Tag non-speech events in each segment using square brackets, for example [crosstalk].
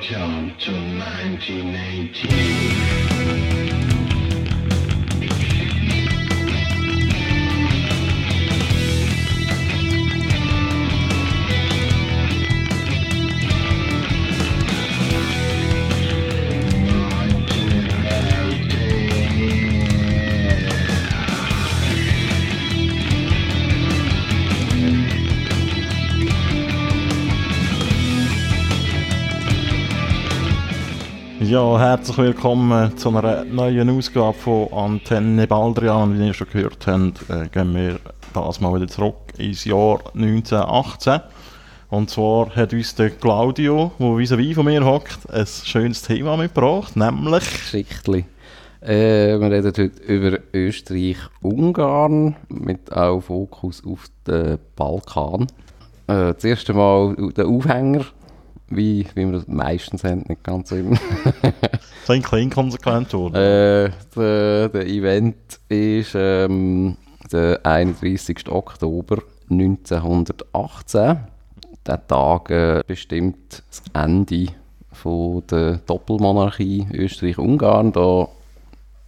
Welcome to 1918. Ja, herzlich willkommen zu einer neuen Ausgabe von Antenne Baldrian. Wie ihr schon gehört habt, äh, gehen wir das mal wieder zurück ins Jahr 1918. Und zwar hat uns der Claudio, der vis-à-vis von mir hockt, ein schönes Thema mitgebracht, nämlich... Geschichtli. Äh, wir reden heute über Österreich-Ungarn mit auch Fokus auf den Balkan. Äh, das erste Mal der Aufhänger, wie, wie wir das meistens haben, nicht ganz immer. So ein klein konsequent worden. äh, der, der Event ist ähm, der 31. Oktober 1918. Der Tag äh, bestimmt das Ende von der Doppelmonarchie Österreich-Ungarn, da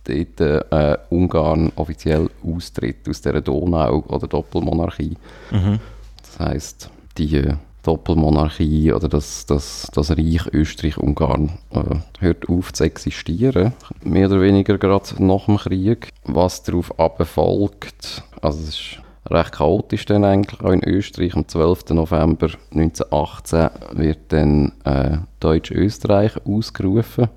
dort äh, Ungarn offiziell austritt aus der Donau- oder Doppelmonarchie. Mhm. Das heisst, die äh, Doppelmonarchie oder das, das, das Reich Österreich-Ungarn äh, hört auf zu existieren. Mehr oder weniger gerade nach dem Krieg. Was darauf folgt, also es ist recht chaotisch dann eigentlich auch in Österreich. Am 12. November 1918 wird dann äh, Deutsch-Österreich ausgerufen.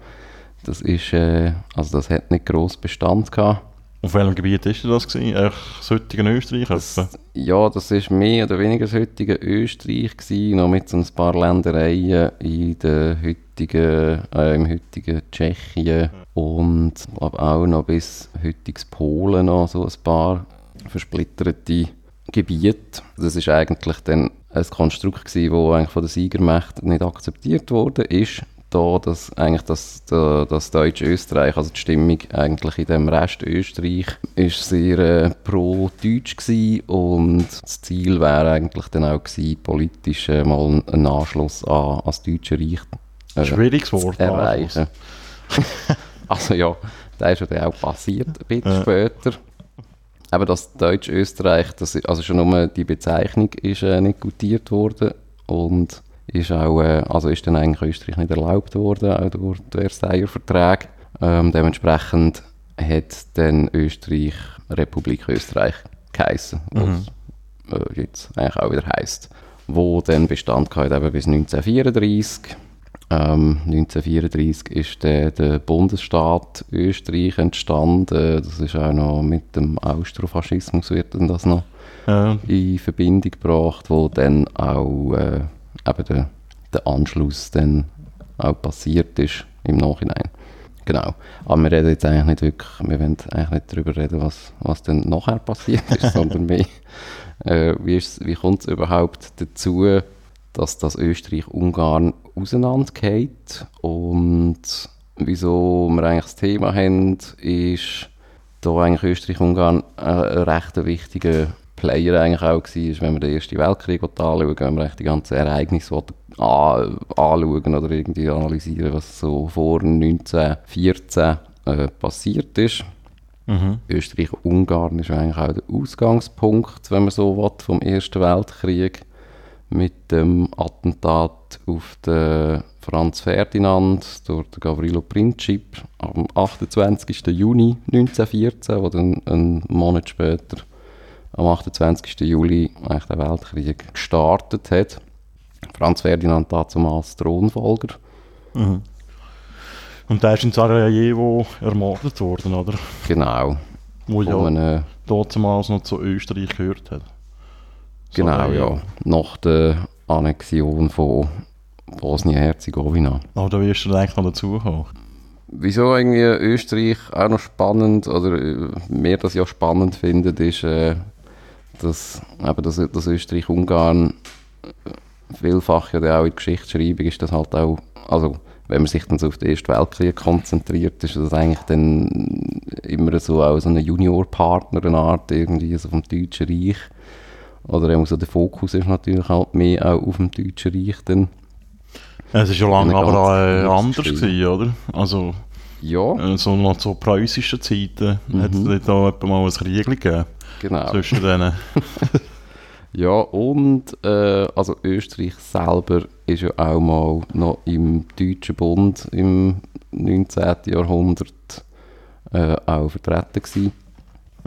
Das ist, äh, also das hat nicht gross Bestand gehabt. Auf welchem Gebiet ist das gewesen? Echt das heutige Österreich? Das, ja, das ist mehr oder weniger das heutige Österreich gewesen, noch mit so ein paar Ländereien in der heutigen, äh, im heutigen Tschechien und aber auch noch bis heutiges Polen noch so ein paar versplitterte Gebiete. Das ist eigentlich dann ein Konstrukt gewesen, eigentlich von der Siegermacht nicht akzeptiert wurde, ist da, dass eigentlich das, das, deutsche Österreich, also die Stimmung eigentlich in dem Rest Österreich, ist sehr äh, pro-deutsch gewesen und das Ziel wäre eigentlich dann auch gewesen, politisch äh, mal einen Anschluss an, an das deutsche Reich äh, Schwieriges Wort. zu erreichen. [laughs] also ja, das ist ja dann auch passiert, ein bisschen später. Aber das Deutsch-Österreich, das, also schon nur die Bezeichnung ist äh, nicht gutiert worden und ist auch, äh, also ist dann eigentlich Österreich nicht erlaubt worden, auch durch den Versailler Vertrag. Ähm, dementsprechend hat dann Österreich Republik Österreich geheissen, was äh, jetzt eigentlich auch wieder heisst. Wo dann Bestand hatte eben bis 1934. Ähm, 1934 ist der, der Bundesstaat Österreich entstanden. Das ist auch noch mit dem Austrofaschismus wird dann das noch Ja, in Verbindung gebracht, wo dann auch äh, eben der, der Anschluss dann auch passiert ist im Nachhinein. Genau. Aber wir reden jetzt eigentlich nicht wirklich, wir wollen eigentlich nicht darüber reden, was, was dann nachher passiert ist, [laughs] sondern mehr, äh, wie, wie kommt es überhaupt dazu, dass das Österreich-Ungarn auseinandergeht und wieso wir eigentlich das Thema haben, ist, da eigentlich Österreich-Ungarn ein, ein recht wichtiger Player eigentlich auch war, wenn wir den Ersten Weltkrieg anschauen, wenn wir die ganzen Ereignisse an, anschauen oder irgendwie analysieren, was so vor 1914 äh, passiert ist. mhm. Österreich-Ungarn ist eigentlich auch der Ausgangspunkt, wenn man so will, vom Ersten Weltkrieg mit dem Attentat auf den Franz Ferdinand durch den Gavrilo Princip am 28. Juni 1914, wo dann einen Monat später am 28. Juli eigentlich der Weltkrieg gestartet hat. Franz Ferdinand damals Thronfolger. Mhm. Und der ist in Sarajevo ermordet worden, oder? Genau. Wo ja einem damals noch zu Österreich gehört hat. Genau, Sarajevo. ja. Nach der Annexion von Bosnien-Herzegowina. Aber da wirst du eigentlich noch dazukommen. Wieso irgendwie Österreich auch noch spannend, oder äh, mehr das ja spannend findet, ist, äh, dass, eben, dass, dass Österreich-Ungarn vielfach ja auch in der Geschichtsschreibung ist das halt auch, also wenn man sich dann so auf den Ersten Weltkrieg konzentriert, ist das eigentlich dann immer so auch so ein Juniorpartner, eine Art irgendwie so vom Deutschen Reich. Oder so der Fokus ist natürlich halt mehr auch auf dem Deutschen Reich dann. Es ist schon lange Eine aber auch äh, anders gewesen, oder? Also, Ja, äh, so noch zu preußischen Zeiten Mhm. hat es da mal ein Krieg gegeben genau. zwischen denen. [laughs] Ja, und äh, also Österreich selber ist ja auch mal noch im Deutschen Bund im 19. Jahrhundert äh, auch vertreten gewesen.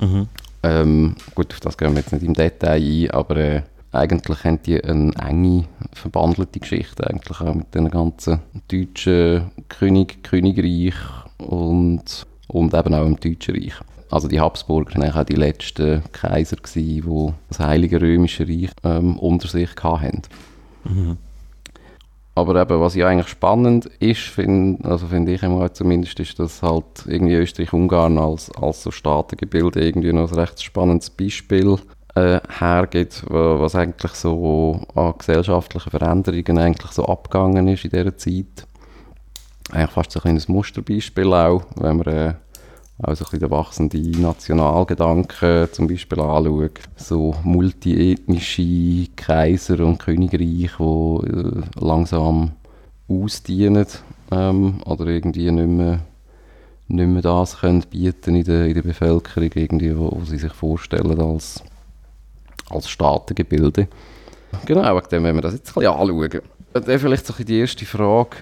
Mhm. Ähm, gut, auf das gehen wir jetzt nicht im Detail ein, aber äh, eigentlich haben die eine enge, verbandelte Geschichte eigentlich auch mit den ganzen deutschen König, Königreich und, und eben auch im Deutschen Reich. Also die Habsburger waren auch die letzten Kaiser, gewesen, die das Heilige Römische Reich ähm, unter sich hatten. Aber eben, was ja eigentlich spannend ist, find, also finde ich einmal zumindest, ist, dass halt irgendwie Österreich-Ungarn als, als so Staatengebilde irgendwie noch ein recht spannendes Beispiel äh, hergibt, wa- was eigentlich so an gesellschaftlichen Veränderungen eigentlich so abgegangen ist in dieser Zeit. Eigentlich fast so ein kleines Musterbeispiel auch, wenn man äh, auch so ein bisschen den wachsenden Nationalgedanken zum Beispiel anschaut. So multiethnische Kaiser und Königreich, die äh, langsam ausdienen ähm, oder irgendwie nicht mehr, nicht mehr das können bieten in der, in der Bevölkerung, irgendwie, wo, wo sie sich vorstellen als, als Staatengebilde. Genau, wenn wir das jetzt ein bisschen anschauen. Dann vielleicht so die erste Frage.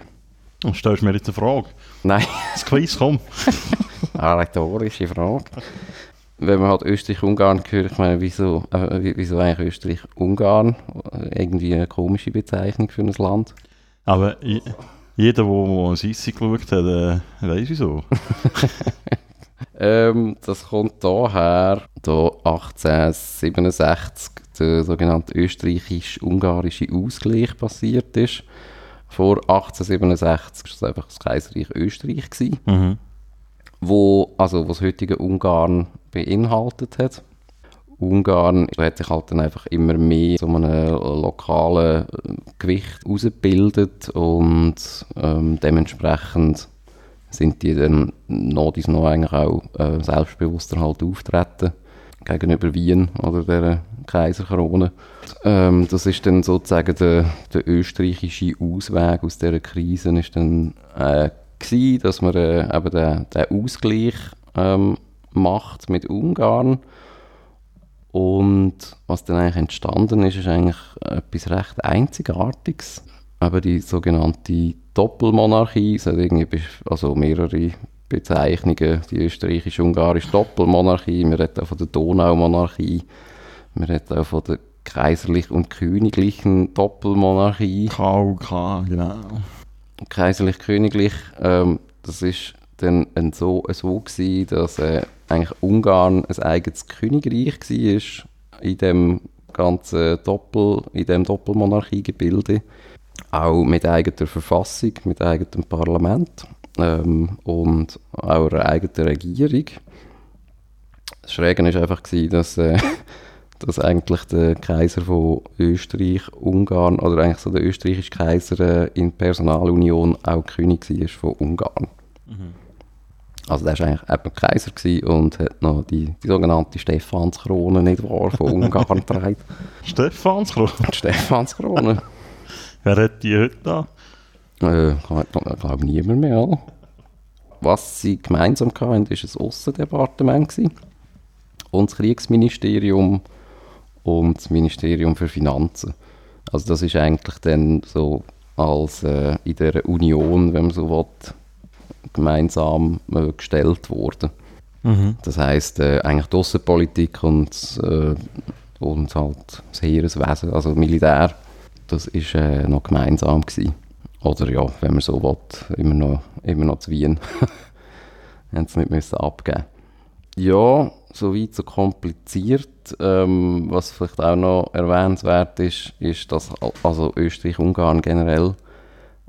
Und stellst du mir jetzt eine Frage? Nein, [laughs] Das Quiz, komm. eine rhetorische Frage. Wenn man halt Österreich-Ungarn hört, ich meine, wieso, äh, wie- wieso eigentlich Österreich-Ungarn? Irgendwie eine komische Bezeichnung für ein Land. Aber jeder, der ein Sissi geschaut hat, äh, weiß wieso. [laughs] Ähm, das kommt daher, da 1867 der sogenannte österreichisch-ungarische Ausgleich passiert ist. Vor 1867 war es einfach das Kaiserreich Österreich, gewesen, Mhm. wo also was heutige Ungarn beinhaltet hat. Ungarn hat sich halt dann einfach immer mehr so einem lokalen äh, Gewicht ausgebildet und ähm, dementsprechend sind die dann noch dies noch eigentlich auch äh, selbstbewusster halt auftreten gegenüber Wien oder der Kaiserkrone. Ähm, das ist dann sozusagen der, der österreichische Ausweg aus dieser Krise ist dann äh, gewesen, dass man äh, eben den, den Ausgleich ähm, macht mit Ungarn und was dann eigentlich entstanden ist, ist eigentlich etwas recht Einzigartiges. Aber die sogenannte Doppelmonarchie, es hat irgendwie also mehrere Bezeichnungen, die österreichisch-ungarische Doppelmonarchie, man redet auch von der Donaumonarchie, man redet auch von der kaiserlich und königlichen Doppelmonarchie. KUK, genau. kaiserlich-königlich, ähm, das ist dann ein so, so gewesen, dass äh, eigentlich Ungarn ein eigenes Königreich war in dem ganzen Doppel, in dem Doppelmonarchiegebilde, auch mit eigener Verfassung, mit eigenem Parlament ähm, und auch einer eigenen Regierung. Das Schräge war einfach, gewesen, dass, äh, [laughs] dass eigentlich der Kaiser von Österreich, Ungarn, oder eigentlich so der österreichische Kaiser äh, in Personalunion auch König war von Ungarn. Also der war eigentlich eben Kaiser und hat noch die, die sogenannte Stephanskrone, nicht wahr, von Ungarn getragen. Stefanskrone. Die Stephanskrone. [laughs] Wer hat die heute da? Äh, ich glaube niemand mehr. Oder? Was sie gemeinsam hatten, war ein Aussendepartement und das Kriegsministerium und das Ministerium für Finanzen. Also das ist eigentlich dann so als äh, in der Union, wenn man so will, gemeinsam äh, gestellt worden. Mhm. Das heisst, äh, eigentlich die Aussenpolitik und, äh, und halt das Heereswesen, also Militär, das ist äh, noch gemeinsam gewesen. Oder ja, wenn man so will, immer noch, immer noch zu Wien. [laughs] Haben sie nicht müssen abgeben Ja, soweit so kompliziert. Ähm, was vielleicht auch noch erwähnenswert ist, ist, dass al- also Österreich-Ungarn generell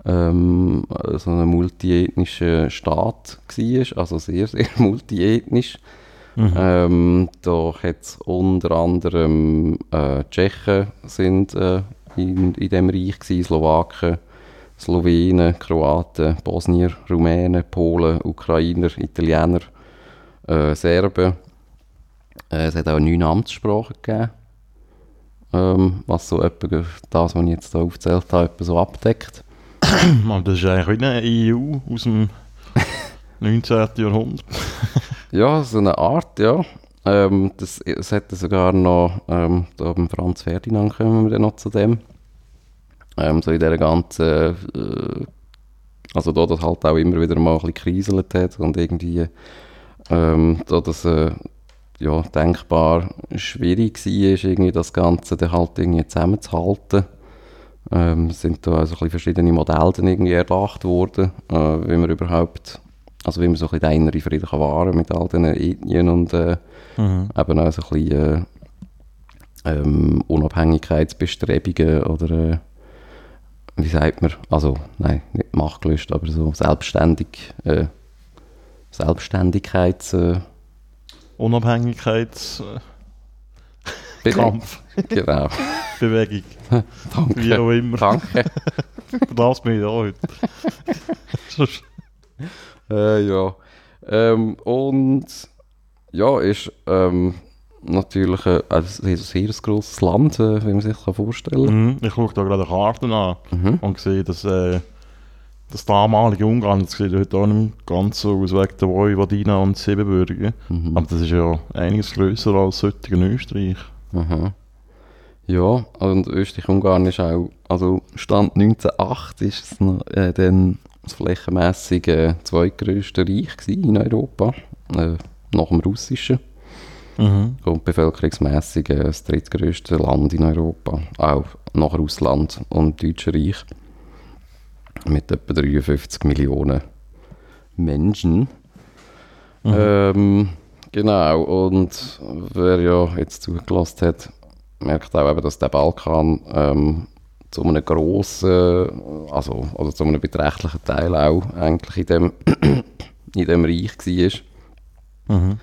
ähm, so ein multiethnischer Staat war, also sehr, sehr [laughs] multiethnisch. Ähm, da hat es unter anderem äh, Tschechen sind äh, in, in dem Reich gewesen, Slowaken, Slowenen, Kroaten, Bosnier, Rumänen, Polen, Ukrainer, Italiener, äh, Serben. Äh, es hat auch neun Amtssprachen gegeben, ähm, was so etwa das, was ich jetzt hier aufgezählt habe, so abdeckt. [coughs] Aber das ist eigentlich wie eine EU aus dem [laughs] 19. Jahrhundert. [laughs] Ja, so eine Art, ja. Ähm, das, es hätte sogar noch, ähm, da beim Franz Ferdinand kommen wir dann noch zu dem. Ähm, so in dieser ganzen, äh, also da das halt auch immer wieder mal ein bisschen kriselt hat und irgendwie, ähm, da das äh, ja, denkbar schwierig war, irgendwie das Ganze dann halt irgendwie zusammenzuhalten. Ähm, sind da also ein bisschen verschiedene Modelle dann irgendwie erdacht worden, äh, wie man überhaupt, also wie man so ein bisschen den inneren Frieden kann wahren mit all diesen Ethnien und äh, Mhm. eben auch so ein bisschen äh, ähm, Unabhängigkeitsbestrebungen oder äh, wie sagt man, also nein, nicht Machtgelüst, aber so selbstständig, äh, Selbstständigkeits... Äh, Unabhängigkeitskampf, [laughs] genau, Bewegung, wie danke, auch immer. danke. Das ich da heute. [laughs] Äh, ja. Ähm, und ja, ist ähm, natürlich äh, also ein sehr grosses Land, äh, wie man sich kann vorstellen Mhm. Ich schaue da gerade eine Karte an Mhm. und sehe, dass äh, das damalige Ungarn, das sieht heute auch nicht ganz so aus wegen der Vojvodina und Siebenbürgen. Mhm. Aber das ist ja einiges grösser als das heutige Österreich. Aha. Ja, und Österreich-Ungarn ist auch, also Stand 1908 ist es noch, äh, dann das flächenmässig äh, zweitgrößte Reich in Europa, äh, nach dem russischen. Mhm. Und bevölkerungsmässig äh, das drittgrößte Land in Europa, auch nach Russland und dem Deutschen Reich. Mit etwa 53 Millionen Menschen. Mhm. Ähm, genau, und wer ja jetzt zugelassen hat, merkt auch eben, dass der Balkan ähm, zu einem grossen, also, also zu einem beträchtlichen Teil auch eigentlich in dem, [clears throat] in dem Reich war Mhm.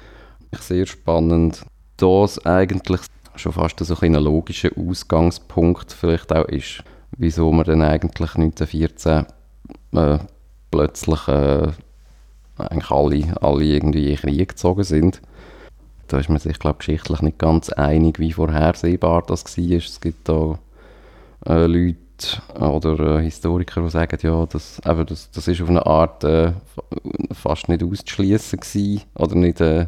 Sehr spannend, dass eigentlich schon fast so ein logischer Ausgangspunkt vielleicht auch ist, wieso man dann eigentlich 1914 äh, plötzlich äh, eigentlich alle, alle irgendwie in Krieg gezogen sind. Da ist man sich, glaube ich, geschichtlich nicht ganz einig, wie vorhersehbar das war. Es gibt da äh, Leute oder äh, Historiker, die sagen, ja, das, eben, das, das ist auf eine Art äh, fa- fast nicht auszuschließen oder nicht, äh,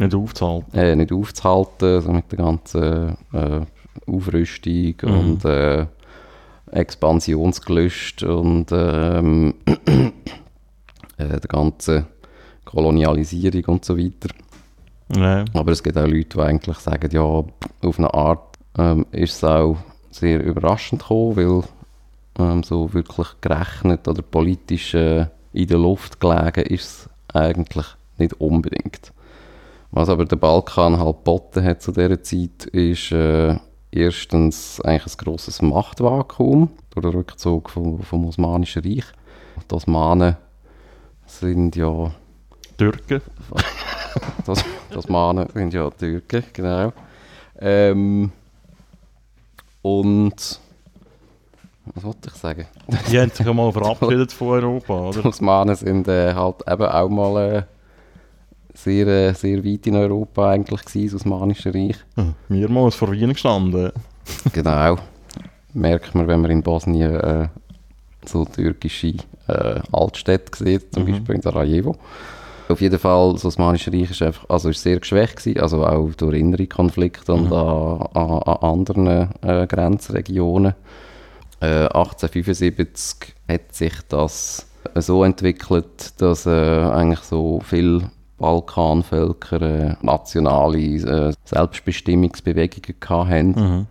Nicht aufzuhalten. äh, nicht aufzuhalten, also mit der ganzen äh, Aufrüstung Mhm. und äh, Expansionsgelüst und ähm, [clears throat] äh, der ganzen Kolonialisierung und so weiter. Ja. Aber es gibt auch Leute, die eigentlich sagen, ja, auf eine Art ähm, ist es auch sehr überraschend gekommen, weil ähm, so wirklich gerechnet oder politisch äh, in der Luft gelegen ist es eigentlich nicht unbedingt. Was aber der Balkan halt geboten hat zu dieser Zeit, ist äh, erstens eigentlich ein grosses Machtvakuum durch den Rückzug vom, vom Osmanischen Reich. Die Osmanen sind ja Türken. das, [laughs] das Mahnen sind ja Türken, genau. Ähm, und was wollte ich sagen? Die haben sich einmal verabschiedet von Europa, [laughs] oder? Die Osmanen sind äh, halt eben auch mal äh, sehr, äh, sehr weit in Europa eigentlich gewesen, das Osmanische Reich. Hm, Mehrmals vor Wien gestanden. [laughs] Genau. Merkt man, wenn man in Bosnien äh, so türkische äh, Altstädte sieht, zum Mhm. Beispiel in Sarajevo. Auf jeden Fall, das Osmanische Reich ist, einfach, also ist sehr geschwächt gewesen, also auch durch innere Konflikte und Mhm. an, an, an anderen äh, Grenzregionen. Äh, 1875 hat sich das so entwickelt, dass äh, eigentlich so viele Balkanvölker äh, nationale äh, Selbstbestimmungsbewegungen hatten Mhm.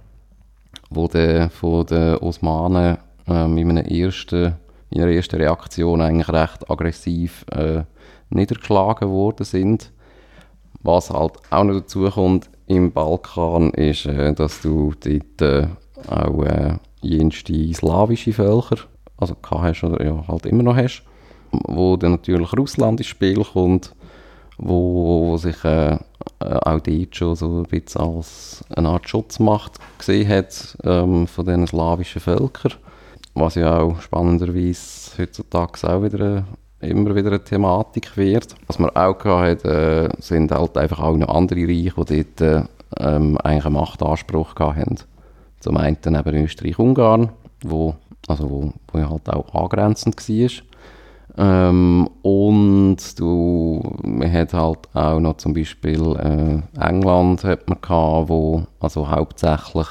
wo de, von den Osmanen ähm, in, einem ersten, in einer ersten Reaktion eigentlich recht aggressiv äh, niedergeschlagen worden sind. Was halt auch noch dazu kommt im Balkan ist, äh, dass du dort äh, auch äh, jenste slawische Völker, also gehabt hast oder ja, halt immer noch hast, wo dann natürlich Russland ins Spiel kommt, wo, wo sich äh, auch dort schon so ein bisschen als eine Art Schutzmacht gesehen hat ähm, von diesen slawischen Völkern. Was ja auch spannenderweise heutzutage auch wieder äh, immer wieder eine Thematik wird. Was man auch gehabt äh, sind halt einfach auch noch andere Reiche, die dort äh, ähm, eigentlich einen Machtanspruch haben. Zum einen eben Österreich-Ungarn, wo, also wo, wo halt auch angrenzend war. Ähm, und du, man hat halt auch noch zum Beispiel äh, England hat man gehabt, wo also hauptsächlich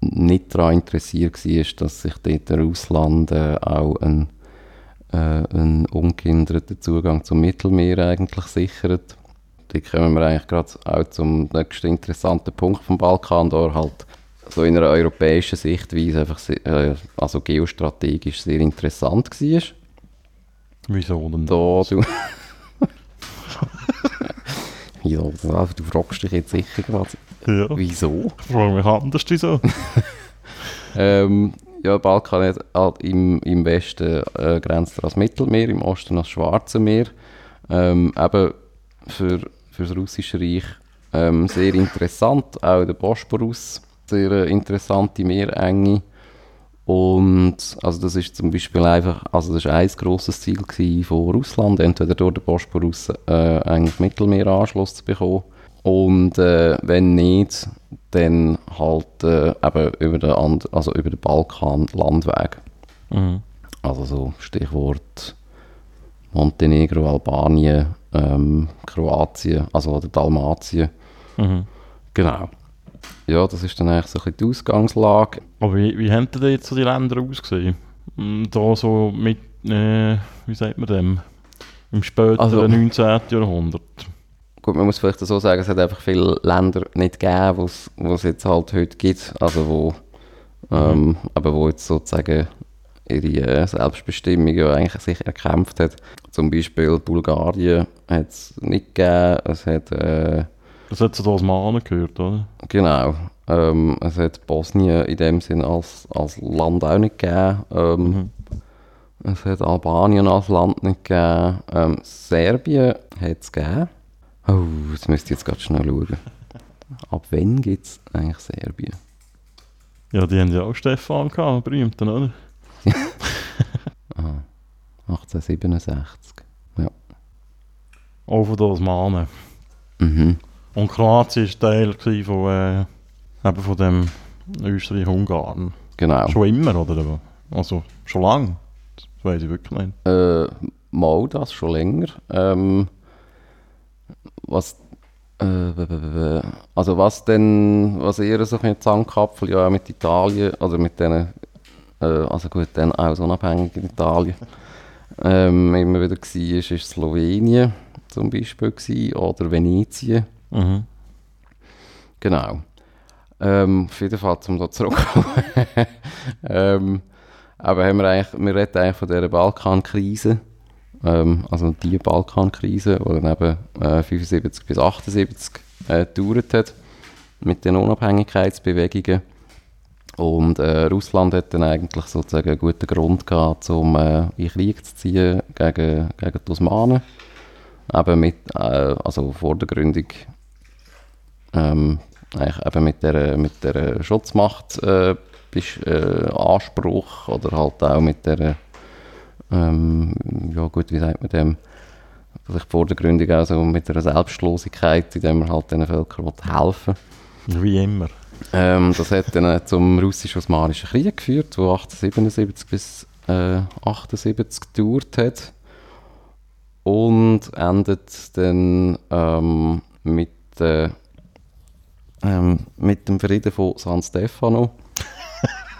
nicht daran interessiert war, dass sich dort Russland äh, auch ein äh, einen ungehinderten Zugang zum Mittelmeer eigentlich sichert. Da kommen wir eigentlich gerade auch zum nächsten interessanten Punkt vom Balkan, da halt so in einer europäischen Sichtweise einfach sehr, äh, also geostrategisch sehr interessant war. Wieso denn? Da du... [laughs] ja, du, fragst dich jetzt sicher gerade, Ja. wieso? Ich frage mich anders wieso. [laughs] Ähm, ja, Balkan hat halt im, im Westen äh, grenzt er ans Mittelmeer, im Osten ans Schwarze Meer. Ähm, eben für, für das Russische Reich ähm, sehr interessant, auch der Bosporus, sehr äh, interessante Meerenge. Und also das ist zum Beispiel einfach, also das ist ein grosses Ziel von Russland, entweder durch den Bosporus äh, eigentlich Mittelmeeranschluss zu bekommen und äh, wenn nicht, dann halt äh, eben über den, And also über den Balkan Landweg. Mhm. Also so Stichwort Montenegro, Albanien, ähm, Kroatien, also oder Dalmatien. Mhm. Genau. Ja, das ist dann eigentlich so ein bisschen die Ausgangslage. Aber wie, wie haben denn jetzt so die Länder ausgesehen? Mm, Da so mit, äh, wie sagt man dem? Im späteren Also- 19. Jahrhundert. Gut, man muss vielleicht so sagen, es hat einfach viele Länder nicht gegeben, wo es jetzt halt heute gibt, also wo, ähm, aber wo jetzt sozusagen ihre äh, Selbstbestimmung ja eigentlich sich erkämpft hat. Zum Beispiel Bulgarien hat es nicht gegeben, es hat, äh, Das hat zu den Osmanen gehört, oder? genau, ähm, es hat Bosnien in dem Sinn als, als Land auch nicht gegeben. Ähm, Mhm. Es hat Albanien als Land nicht gegeben. Ähm, Serbien hat es gegeben. Oh, das müsst ihr jetzt gerade schnell schauen. [laughs] Ab wann gibt es eigentlich Serbien? Ja, die haben ja auch Stefan gehabt, berühmten, oder? [laughs] Aha, 1867. Ja. Auch von Osmanen. Mhm. Und Kroatien war Teil von, äh, eben von dem Österreich-Ungarn. Genau. Schon immer, oder? Also, schon lange. Das weiß ich wirklich nicht. Äh, mal das schon länger. Ähm, was, äh, also was denn, was eher so ein Zankapfel ja mit Italien, oder mit denen, äh, also gut, dann auch so unabhängig in Italien, ähm, immer wieder war, ist, ist Slowenien zum Beispiel gewesen, oder Venetien. Mhm. Genau. Ähm, auf jeden Fall, um da zurückzukommen. [laughs] ähm, aber haben wir eigentlich, wir reden eigentlich von dieser Balkankrise. Ähm, also die Balkankrise, die dann eben äh, 75 bis 78 äh, gedauert hat. Mit den Unabhängigkeitsbewegungen. Und äh, Russland hat dann eigentlich sozusagen einen guten Grund gehabt, um äh, in Krieg zu ziehen gegen, gegen die Osmanen. Eben mit, äh, also vor ähm, eigentlich eben mit der, mit der Schutzmacht äh, bist, äh, Anspruch oder halt auch mit der ähm, ja gut, wie sagt man dem vielleicht vor der Gründung auch so mit der Selbstlosigkeit, indem man halt den Völkern will helfen Wie immer. ähm, Das hat dann äh, zum russisch-osmanischen Krieg geführt, der 1877 bis äh, 78 gedauert hat und endet dann ähm, mit, äh, ähm, mit dem Frieden von San Stefano. [laughs]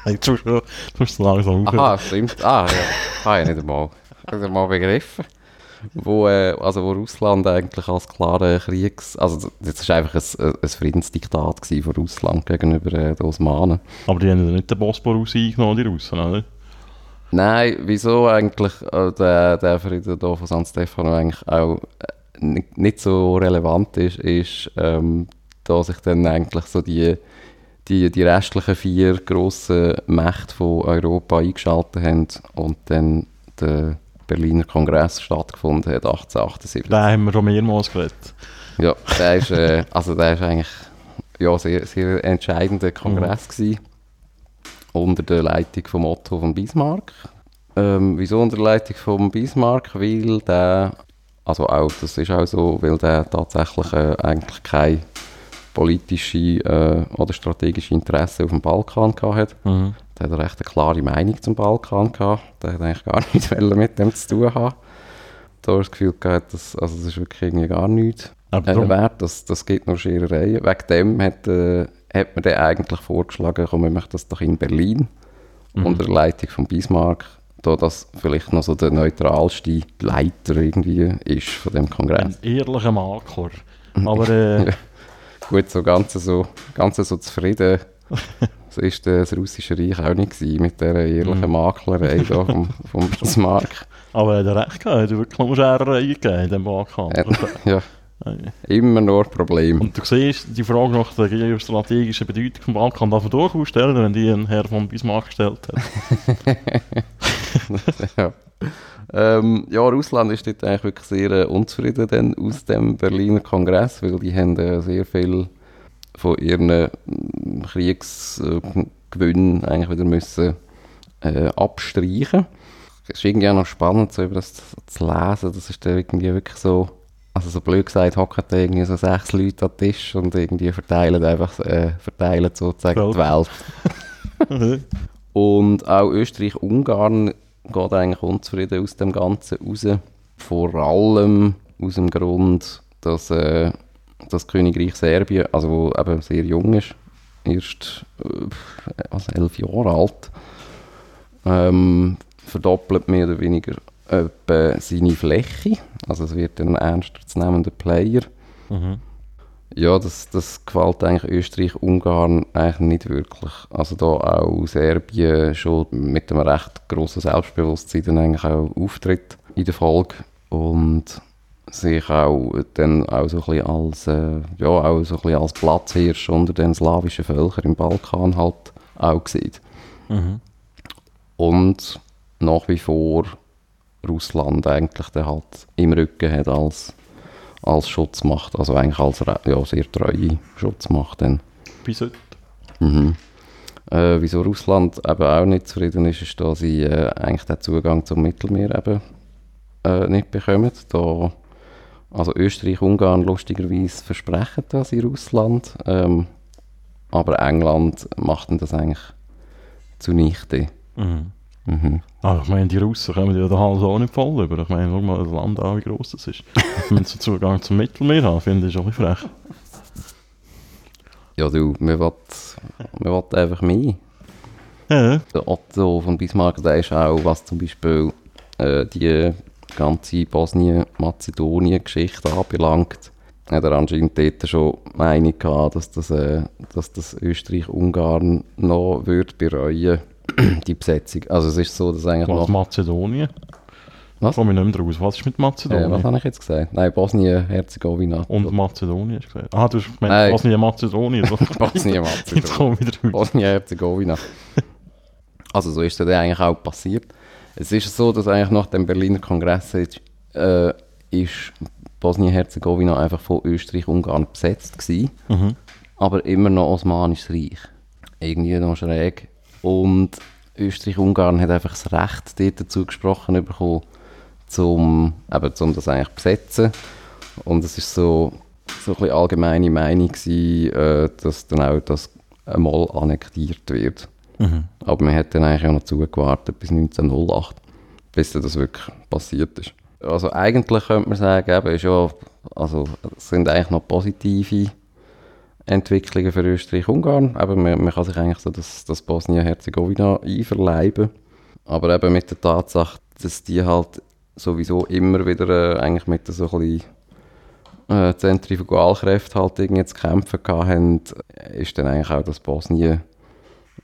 Du musst, du musst so langsam. Aha, stimmt. Ah, ja. Habe ich nicht einmal, nicht einmal begriffen. Wo, äh, also wo Russland eigentlich als klare Kriegs... Also das war einfach ein, ein Friedensdiktat von Russland gegenüber äh, den Osmanen. Aber die haben ja nicht den Bosporus eingenommen, die Russen, oder? Nein, wieso eigentlich äh, der, der Frieden hier von San Stefano eigentlich auch äh, nicht, nicht so relevant ist, ist, ähm, da sich dann eigentlich so die, die, die restlichen vier grossen Mächte von Europa eingeschaltet haben und dann der Berliner Kongress stattgefunden hat, 1878. Da haben wir schon mehrmals geredet. Ja, der ist, äh, also der ist eigentlich ja, sehr, sehr entscheidender Kongress gewesen, unter der Leitung von Otto von Bismarck. Ähm, wieso unter der Leitung von Bismarck? Weil der, also auch, das ist auch so, weil der tatsächlich äh, eigentlich keine politische äh, oder strategische Interesse auf dem Balkan gehabt hat. Mhm. der hat recht eine klare Meinung zum Balkan gehabt. Der hat eigentlich gar [laughs] nichts mit dem zu tun haben. Da habe ich das Gefühl gehabt, dass, also das ist wirklich irgendwie gar nichts Aber äh, wert. Das, das gibt noch Scherereien. Wegen dem hat, äh, hat man dann eigentlich vorgeschlagen, komm, wir machen das doch in Berlin Mhm. unter der Leitung von Bismarck, da das vielleicht noch so der neutralste Leiter irgendwie ist von dem Kongress. ein ehrlicher Makler. Aber äh, [laughs] Gut, so ganz so, ganz so zufrieden [laughs] so ist das russische Reich auch nicht gewesen, mit dieser ehrlichen Mhm. Maklerei da vom, vom [laughs] Bismarck. aber er hat recht gehabt, er hat wirklich nur Scherereien gegeben in diesem Balkan. Äh, [laughs] ja, immer nur Problem. Und du siehst, die Frage nach der geostrategischen Bedeutung vom Balkan darf man durchaus stellen, wenn die ein Herr von Bismarck gestellt hat. ja. Ähm, ja, Russland ist dort eigentlich wirklich sehr äh, unzufrieden dann aus dem Berliner Kongress, weil die haben äh, sehr viel von ihren äh, Kriegsgewinnen eigentlich wieder müssen äh, abstreichen. Es ist irgendwie auch noch spannend, so über das zu, zu lesen. Das ist dann irgendwie wirklich so, also so blöd gesagt, hocken da irgendwie so sechs Leute an den Tisch und irgendwie verteilen einfach, äh, verteilen sozusagen die Welt. [laughs] Und auch Österreich-Ungarn geht eigentlich unzufrieden aus dem Ganzen raus. Vor allem aus dem Grund, dass äh, das Königreich Serbien, also wo eben sehr jung ist, erst äh, also elf Jahre alt, ähm, verdoppelt mehr oder weniger etwa seine Fläche. Also es wird ein ernster zu nehmender Player. Mhm. Ja, das, das gefällt eigentlich Österreich-Ungarn eigentlich nicht wirklich. Also da auch Serbien schon mit einem recht grossen Selbstbewusstsein dann eigentlich auch auftritt in der Folge und sich auch dann auch so ein bisschen als, äh, ja, auch so ein bisschen als Platzhirsch unter den slawischen Völkern im Balkan halt auch sieht. Mhm. Und nach wie vor Russland eigentlich dann halt im Rücken hat als, als Schutzmacht, also eigentlich als ja, sehr treue Schutzmacht dann. Bis heute. Mhm. Äh, wieso Russland eben auch nicht zufrieden ist, ist, dass sie äh, eigentlich den Zugang zum Mittelmeer eben äh, nicht bekommen. Da, also Österreich, Ungarn lustigerweise versprechen das in Russland, ähm, aber England macht das eigentlich zunichte. Mhm. Mhm. Aber ich meine, die Russen kommen ja den Hals auch nicht voll über. Ich meine, schau mal das Land an, wie gross das ist. [laughs] Wenn sie Zugang zum Mittelmeer haben, finde ich schon ein bisschen frech. Ja, du, man will, man will einfach mehr. Ja, Der Otto von Bismarck, der ist auch, was zum Beispiel äh, die ganze Bosnien-Mazedonien-Geschichte anbelangt, hat er anscheinend dort schon Meinung gehabt, dass das, äh, dass das Österreich-Ungarn noch würde bereuen [clears throat] die Besetzung. Also es ist so, dass eigentlich was noch... Mazedonien? Was? Komme ich nicht mehr raus. Was ist mit Äh, Mazedonien? was habe ich jetzt gesagt? Nein, Bosnien-Herzegowina. Und Mazedonien hast du gesagt. Ah, du hast Nein. gemeint, Bosnien, Mazedonien. So. [laughs] [laughs] Jetzt Bosnien-Mazedonien. komme ich wieder raus. Bosnien-Herzegowina. [laughs] Also so ist das eigentlich auch passiert. Es ist so, dass eigentlich nach dem Berliner Kongress ist, äh, ist Bosnien-Herzegowina einfach von Österreich-Ungarn besetzt gewesen, Mhm. aber immer noch Osmanisches Reich. Irgendwie noch schräg. Und Österreich-Ungarn hat einfach das Recht dort dazu gesprochen bekommen, zum, eben, zum das eigentlich besetzen. Und es ist so, so ein bisschen allgemeine Meinung gewesen, äh, dass dann auch das einmal annektiert wird. Mhm. Aber man hat dann eigentlich auch noch zugewartet bis 1908, bis dann das wirklich passiert ist. Also eigentlich könnte man sagen, eben, ist ja, also, es sind eigentlich noch positive Entwicklungen für Österreich-Ungarn. Aber man, man kann sich eigentlich so das, das Bosnien-Herzegowina einverleiben. Aber eben mit der Tatsache, dass die halt sowieso immer wieder äh, eigentlich mit so ein bisschen äh, Zentrifugalkräfte halt irgendwie zu kämpfen haben, ist dann eigentlich auch das Bosnien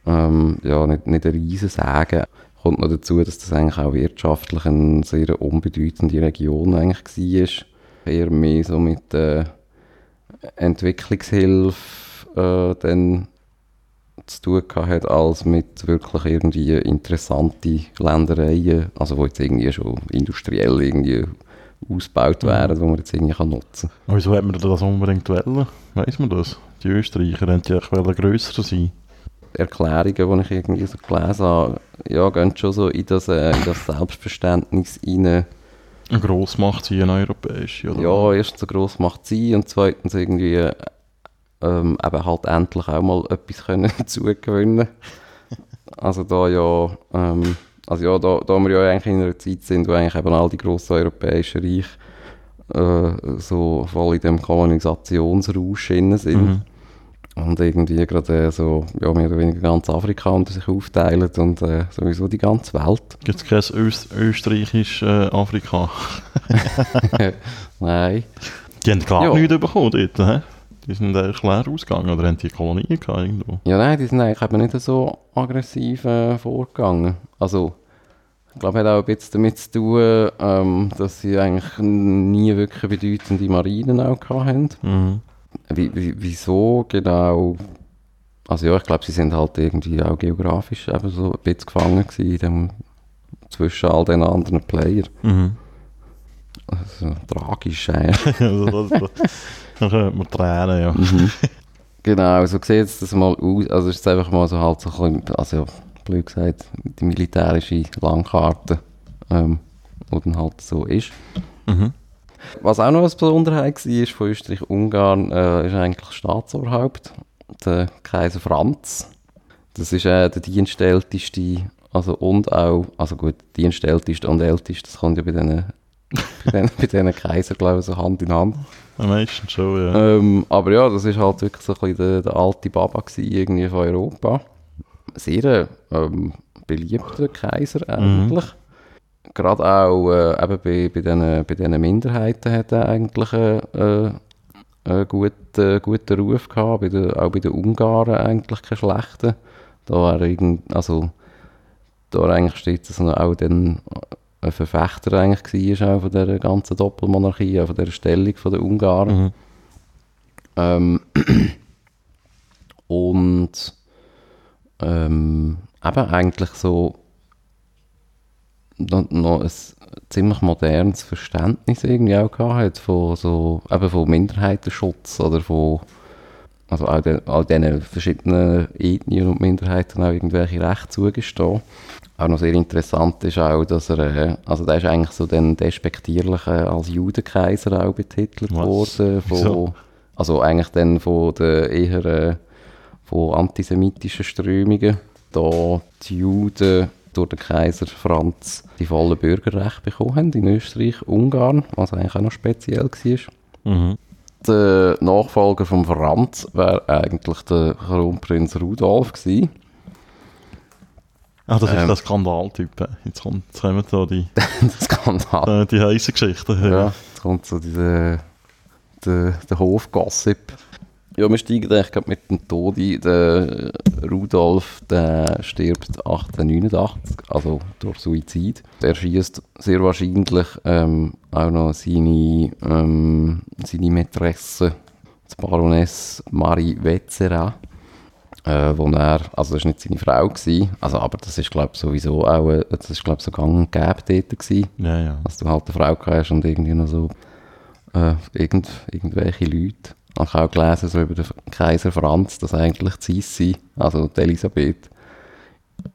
ähm, ja, nicht, nicht ein Riesensagen. Kommt noch dazu, dass das eigentlich auch wirtschaftlich eine sehr unbedeutende Region eigentlich war. Eher mehr so mit äh, Entwicklungshilfe äh, dann zu tun hat, als mit wirklich irgendwie interessante Ländereien, also wo jetzt irgendwie schon industriell irgendwie ausgebaut werden, wo man jetzt irgendwie kann nutzen Aber wieso hat man das unbedingt wollen? Weiss man das? Die Österreicher hätten ja grösser sein. Erklärungen, die ich irgendwie so gelesen habe, ja, gehen schon so in das, äh, in das Selbstverständnis rein. Eine Grossmacht sein, eine europäische, oder? Ja, erstens so gross macht sie und zweitens irgendwie ähm, eben halt endlich auch mal etwas [laughs] können dazu gewinnen also da ja, ähm, also ja, da, da wir ja eigentlich in einer Zeit sind, wo eigentlich eben all die grossen europäischen Reiche äh, so voll in dem Kolonisationsrausch sind. Mhm. Und irgendwie gerade äh, so, ja, mehr oder weniger ganz Afrika unter sich aufteilen und äh, sowieso die ganze Welt. Gibt es kein Öst österreichisch äh, Afrika? [laughs] Nein. Die haben gar Ja. nichts bekommen dort, hä? Die sind eigentlich leer ausgegangen oder haben die Kolonien gehabt irgendwo? Ja, nein, die sind eigentlich eben nicht so aggressiv äh, vorgegangen. Also, ich glaube, hat auch ein bisschen damit zu tun, ähm, dass sie eigentlich nie wirklich bedeutende Marinen auch hatten. Mhm. Wie, wie, wieso genau? Also ja, ich glaube, sie sind halt irgendwie auch geografisch eben so ein bisschen gefangen gewesen in dem, zwischen all den anderen Playern. Mhm. Also, tragisch eigentlich. [laughs] also, das, das, könnte man tränen, ja. Genau, so sieht es das mal aus. Also es ist einfach mal so halt so ein bisschen, also blöd gesagt, die militärische Landkarte, ähm, wo dann halt so ist. Mhm. Was auch noch eine Besonderheit war von Österreich-Ungarn, äh, ist eigentlich Staatsoberhaupt, der Kaiser Franz. Das ist äh, der dienstälteste, also und auch, also gut, dienstälteste und älteste, das kommt ja bei diesen bei diesen, bei diesen glaube ich, so Hand in Hand. Am meisten schon, ja. Ähm, aber ja, das ist halt wirklich so ein bisschen der, der alte Baba gewesen, irgendwie von Europa. Sehr ähm, beliebter Kaiser eigentlich. Gerade auch äh, eben bei, bei diesen bei diesen Minderheiten hat er eigentlich äh, äh, einen guten, guten Ruf gehabt, bei den, auch bei den Ungarn eigentlich keinen schlechten. Da er irgend, also da er eigentlich steht, dass er auch dann ein Verfechter eigentlich war auch von dieser ganzen Doppelmonarchie, auch von dieser Stellung der Ungarn. Mhm. Ähm, [clears throat] und ähm, eben eigentlich so noch, noch ein ziemlich modernes Verständnis irgendwie auch gehabt hat von so eben von Minderheitenschutz oder von also all, den, all diesen verschiedenen Ethnien und Minderheiten auch irgendwelche Rechte zugestehen. Auch noch sehr interessant ist auch, dass er, äh, also der ist eigentlich so dann despektierlich äh, als Judenkaiser auch betitelt Was? worden. Von, also eigentlich dann von den eher äh, von antisemitischen Strömungen. Da die Juden durch den Kaiser Franz die vollen Bürgerrechte bekommen haben in Österreich, Ungarn, was eigentlich auch noch speziell war. Mhm. Der Nachfolger von Franz wäre eigentlich der Kronprinz Rudolf gewesen. Ah, das ist Ähm. der Skandaltyp. Jetzt, kommt, jetzt kommen so die, [laughs] Skandal. äh, die heißen Geschichten. Ja, jetzt kommt so dieser der, der Hofgossip. Ja, wir steigen eigentlich gerade mit dem Tod ein. Der Rudolf der stirbt 1889, also durch Suizid. Er schießt sehr wahrscheinlich ähm, auch noch seine, ähm, seine Mätresse, die Baroness Marie Wetzera. Äh, wo er, also das war nicht seine Frau, gewesen, also, aber das ist glaube sowieso auch, äh, das ist glaube so gang und gäbe dort gewesen Ja, ja. dass du halt eine Frau hast und irgendwie noch so äh, irgend, irgendwelche Leute. Ich habe auch gelesen, so über den Kaiser Franz, dass eigentlich die Sissi, also die Elisabeth,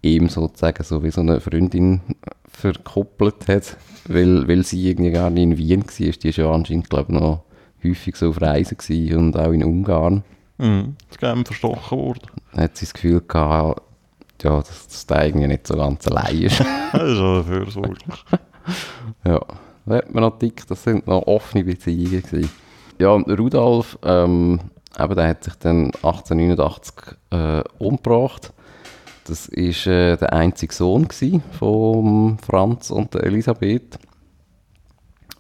ihm sozusagen so wie so eine Freundin verkuppelt hat, weil, weil sie irgendwie gar nicht in Wien war. Die ist ja anscheinend, glaube ich, noch häufig so auf Reisen gewesen und auch in Ungarn. Mhm. Ist gerne verstochen worden. Dann hat sie das Gefühl gehabt, ja, dass, dass der irgendwie nicht so ganz allein ist. [laughs] Das ist auch fürsorglich. Ja, da hat man noch dick, das sind noch offene Beziehungen gewesen. Ja, Rudolf, ähm, eben, der hat sich dann 1889 äh, umgebracht. Das war äh, der einzige Sohn von Franz und der Elisabeth.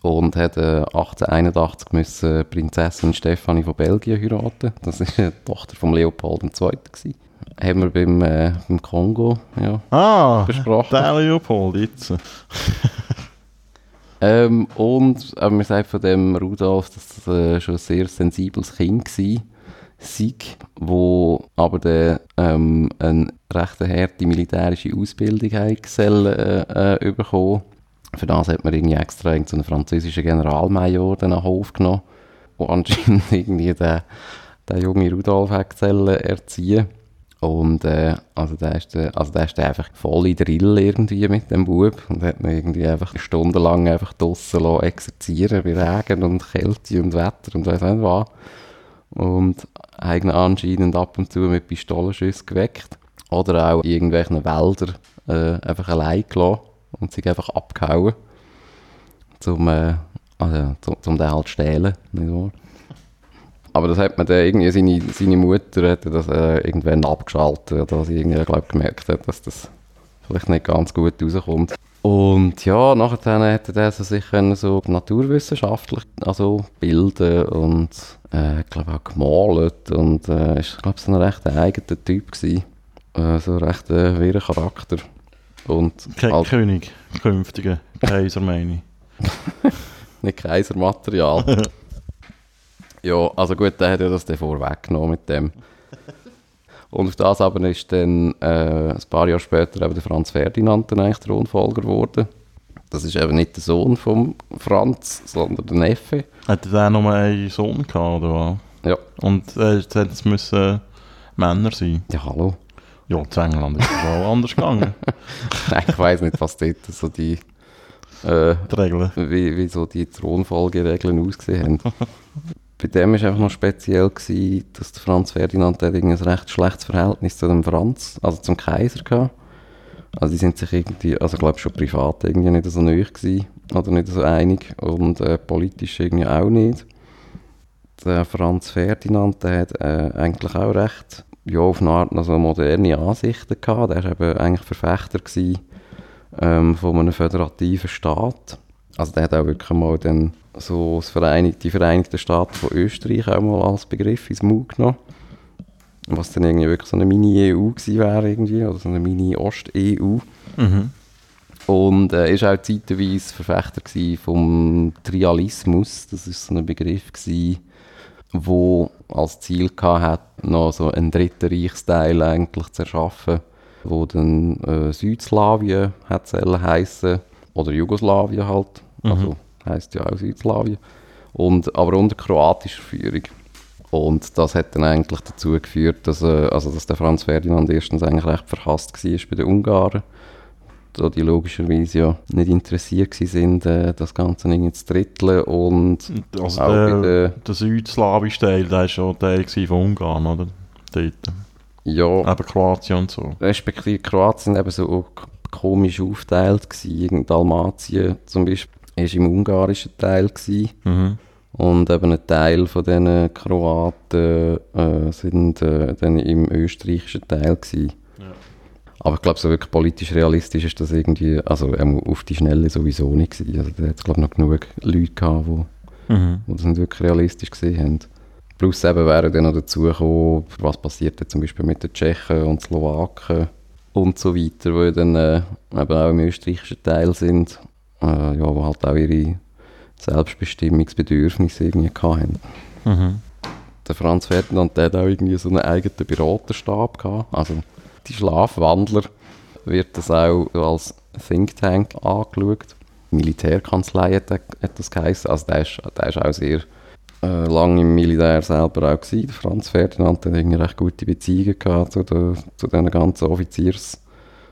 Und hat äh, 1881 müssen Prinzessin Stefanie von Belgien heiraten. Das war die Tochter von Leopold II. Gewesen. Haben wir beim, äh, beim Kongo, ja, Ah, Besprochen. der Leopold jetzt. [laughs] Ähm, und äh, man sagt von dem Rudolf, dass das äh, schon ein sehr sensibles Kind war. Sieg, wo aber der, ähm, eine recht harte militärische Ausbildung gesellen, äh, äh, bekommen. Für das hat man irgendwie extra einen französischen Generalmajor dann an den Hof genommen, [laughs] der anscheinend irgendwie den, den jungen Rudolf hat erziehen. Und äh, also der ist, der, also der ist einfach voll in Drill irgendwie mit dem Bub und hat ihn irgendwie einfach stundenlang einfach draussen exerzieren bei Regen und Kälte und Wetter und weiss nicht was. Und hat ihn anscheinend ab und zu mit Pistolenschüssen geweckt. Oder auch in irgendwelchen Wäldern äh, einfach allein gelassen und sich einfach abgehauen. Zum, äh, also, den halt stehlen, nicht wahr? Aber das hat man dann irgendwie, seine, seine Mutter hat das äh, irgendwann abgeschaltet, oder sie irgendwie, glaub, gemerkt hat, dass das vielleicht nicht ganz gut rauskommt. Und ja, nachher hätte er so sich so naturwissenschaftlich also bilden und äh, glaube auch gemalt und äh, ist glaube so ein recht eigener Typ gewesen. Äh, so ein recht äh, wirrer Charakter. Und Ke halt König, künftiger Kaiser meine ich. [laughs] nicht Kaisermaterial. [laughs] ja, also gut, der hat ja das dann vorweggenommen mit dem. Und auf das aber ist dann äh, ein paar Jahre später eben der Franz Ferdinand dann eigentlich Thronfolger geworden. Das ist eben nicht der Sohn von Franz, sondern der Neffe. Hatte der nur einen Sohn gehabt, oder was? Ja. Und äh, jetzt müssen Männer sein. Ja, hallo. Ja, in England ist es auch anders gegangen, [laughs] Nein, ich weiß nicht, was dort so die, äh, die Regeln. wie, wie so die Thronfolgeregeln ausgesehen haben. [laughs] Bei dem war einfach noch speziell, gewesen, dass der Franz Ferdinand irgendwie ein recht schlechtes Verhältnis zu dem Franz, also zum Kaiser gehabt. Also die sind sich irgendwie, also glaube schon privat irgendwie nicht so nahe gewesen, oder nicht so einig und äh, politisch irgendwie auch nicht. Der Franz Ferdinand, der hat äh, eigentlich auch recht, ja, auf eine Art also moderne Ansichten gehabt. Der war eben eigentlich Verfechter gewesen, ähm, von einem föderativen Staat. Also der hat auch wirklich mal dann so das Vereinigte, die Vereinigten Staaten von Österreich auch mal als Begriff ins Maul genommen. Was dann irgendwie wirklich so eine Mini-EU gewesen wäre irgendwie, oder so eine Mini-Ost-EU. Mhm. Und er äh, auch zeitweise Verfechter vom Trialismus. Das ist so ein Begriff gewesen, wo als Ziel hatte, noch so einen dritten Reichsteil eigentlich zu erschaffen, wo dann äh, Südslawien hat heißen oder Jugoslawien halt. Mhm. Also heißt ja auch Südslawien. Und, aber unter kroatischer Führung. Und das hat dann eigentlich dazu geführt, dass, äh, also dass der Franz Ferdinand erstens eigentlich recht verhasst war bei den Ungarn, da die logischerweise ja nicht interessiert sind, äh, das Ganze irgendwie zu dritteln und Also auch bei der, der, der südslawische Teil, der war schon Teil von Ungarn, oder? Dort. ja, Eben Kroatien und so. respektive Kroatien eben so komisch aufgeteilt gewesen. Dalmatien zum Beispiel ist im ungarischen Teil gewesen. Mhm. Und eben ein Teil von diesen Kroaten äh, sind äh, dann im österreichischen Teil gewesen. Ja. Aber ich glaube, so wirklich politisch realistisch ist das irgendwie, also ähm, auf die Schnelle sowieso nicht gewesen. Also da hat es glaube noch genug Leute gehabt, die Mhm. die das nicht wirklich realistisch gesehen haben. Plus eben wären dann noch dazu gekommen, was passiert jetzt zum Beispiel mit den Tschechen und Slowaken und so weiter, die dann äh, eben auch im österreichischen Teil sind, äh, ja, wo halt auch ihre Selbstbestimmungsbedürfnisse irgendwie hatten. Mhm. Der Franz Ferdinand der hat auch irgendwie so einen eigenen Beraterstab gehabt. Also die Schlafwandler wird das auch als Think Tank angeschaut. Militärkanzlei hat, der- hat das geheißen. Also der ist, der ist auch sehr äh, lange im Militär selber auch gewesen. Der Franz Ferdinand hat irgendwie recht gute Beziehungen gehabt zu, den, zu den ganzen Offiziers